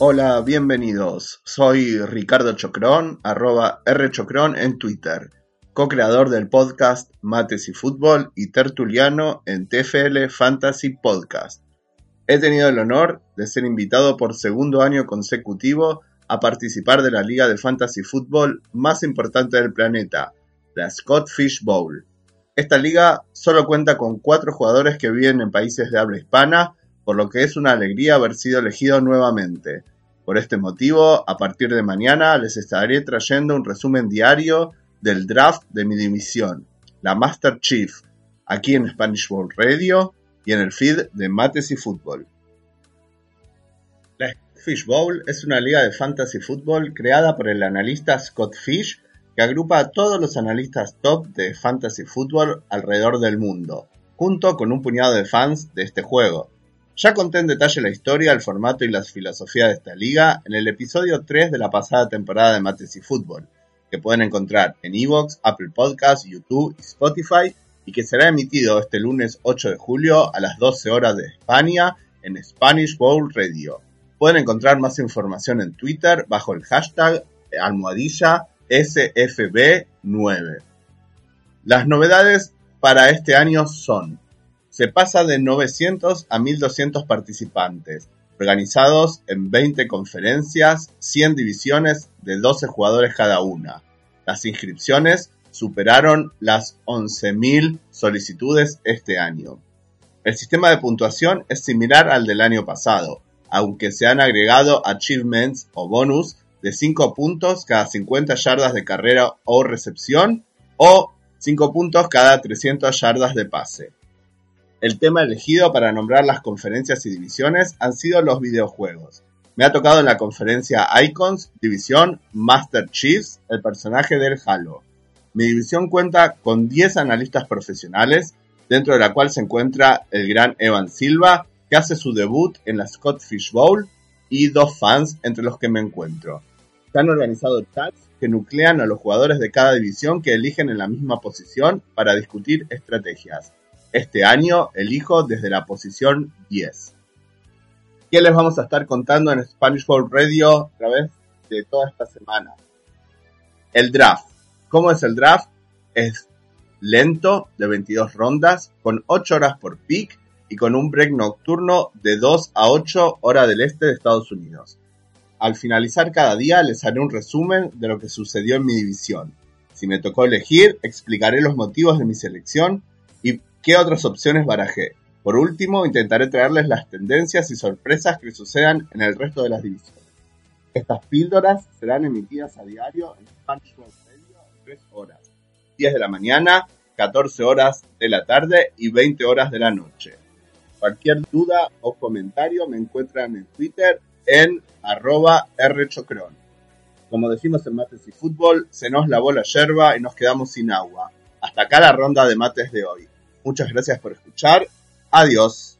Hola, bienvenidos. Soy Ricardo Chocrón, arroba rchocrón en Twitter, co-creador del podcast Mates y Fútbol y tertuliano en TFL Fantasy Podcast. He tenido el honor de ser invitado por segundo año consecutivo a participar de la liga de fantasy fútbol más importante del planeta, la Scott Fish Bowl. Esta liga solo cuenta con cuatro jugadores que viven en países de habla hispana por lo que es una alegría haber sido elegido nuevamente. Por este motivo, a partir de mañana les estaré trayendo un resumen diario del draft de mi división, la Master Chief, aquí en Spanish World Radio y en el feed de Mates y Fútbol. La Fish Bowl es una liga de fantasy fútbol creada por el analista Scott Fish que agrupa a todos los analistas top de fantasy fútbol alrededor del mundo, junto con un puñado de fans de este juego. Ya conté en detalle la historia, el formato y la filosofía de esta liga en el episodio 3 de la pasada temporada de Mates y Fútbol, que pueden encontrar en Evox, Apple Podcasts, YouTube y Spotify, y que será emitido este lunes 8 de julio a las 12 horas de España en Spanish Bowl Radio. Pueden encontrar más información en Twitter bajo el hashtag almohadilla SFB9. Las novedades para este año son se pasa de 900 a 1200 participantes, organizados en 20 conferencias, 100 divisiones de 12 jugadores cada una. Las inscripciones superaron las 11.000 solicitudes este año. El sistema de puntuación es similar al del año pasado, aunque se han agregado achievements o bonus de 5 puntos cada 50 yardas de carrera o recepción o 5 puntos cada 300 yardas de pase. El tema elegido para nombrar las conferencias y divisiones han sido los videojuegos. Me ha tocado en la conferencia Icons, división Master Chiefs, el personaje del Halo. Mi división cuenta con 10 analistas profesionales, dentro de la cual se encuentra el gran Evan Silva, que hace su debut en la Scott Fish Bowl, y dos fans entre los que me encuentro. Se han organizado chats que nuclean a los jugadores de cada división que eligen en la misma posición para discutir estrategias. Este año elijo desde la posición 10. ¿Qué les vamos a estar contando en Spanish World Radio a través de toda esta semana? El draft. ¿Cómo es el draft? Es lento, de 22 rondas, con 8 horas por pick y con un break nocturno de 2 a 8 hora del este de Estados Unidos. Al finalizar cada día les haré un resumen de lo que sucedió en mi división. Si me tocó elegir, explicaré los motivos de mi selección y qué otras opciones barajé. Por último, intentaré traerles las tendencias y sorpresas que sucedan en el resto de las divisiones. Estas píldoras serán emitidas a diario en Spanish Radio en 3 horas. 10 de la mañana, 14 horas de la tarde y 20 horas de la noche. Cualquier duda o comentario me encuentran en Twitter en arroba. Como decimos en Mates y Fútbol, se nos lavó la yerba y nos quedamos sin agua. Hasta acá la ronda de mates de hoy. Muchas gracias por escuchar. Adiós.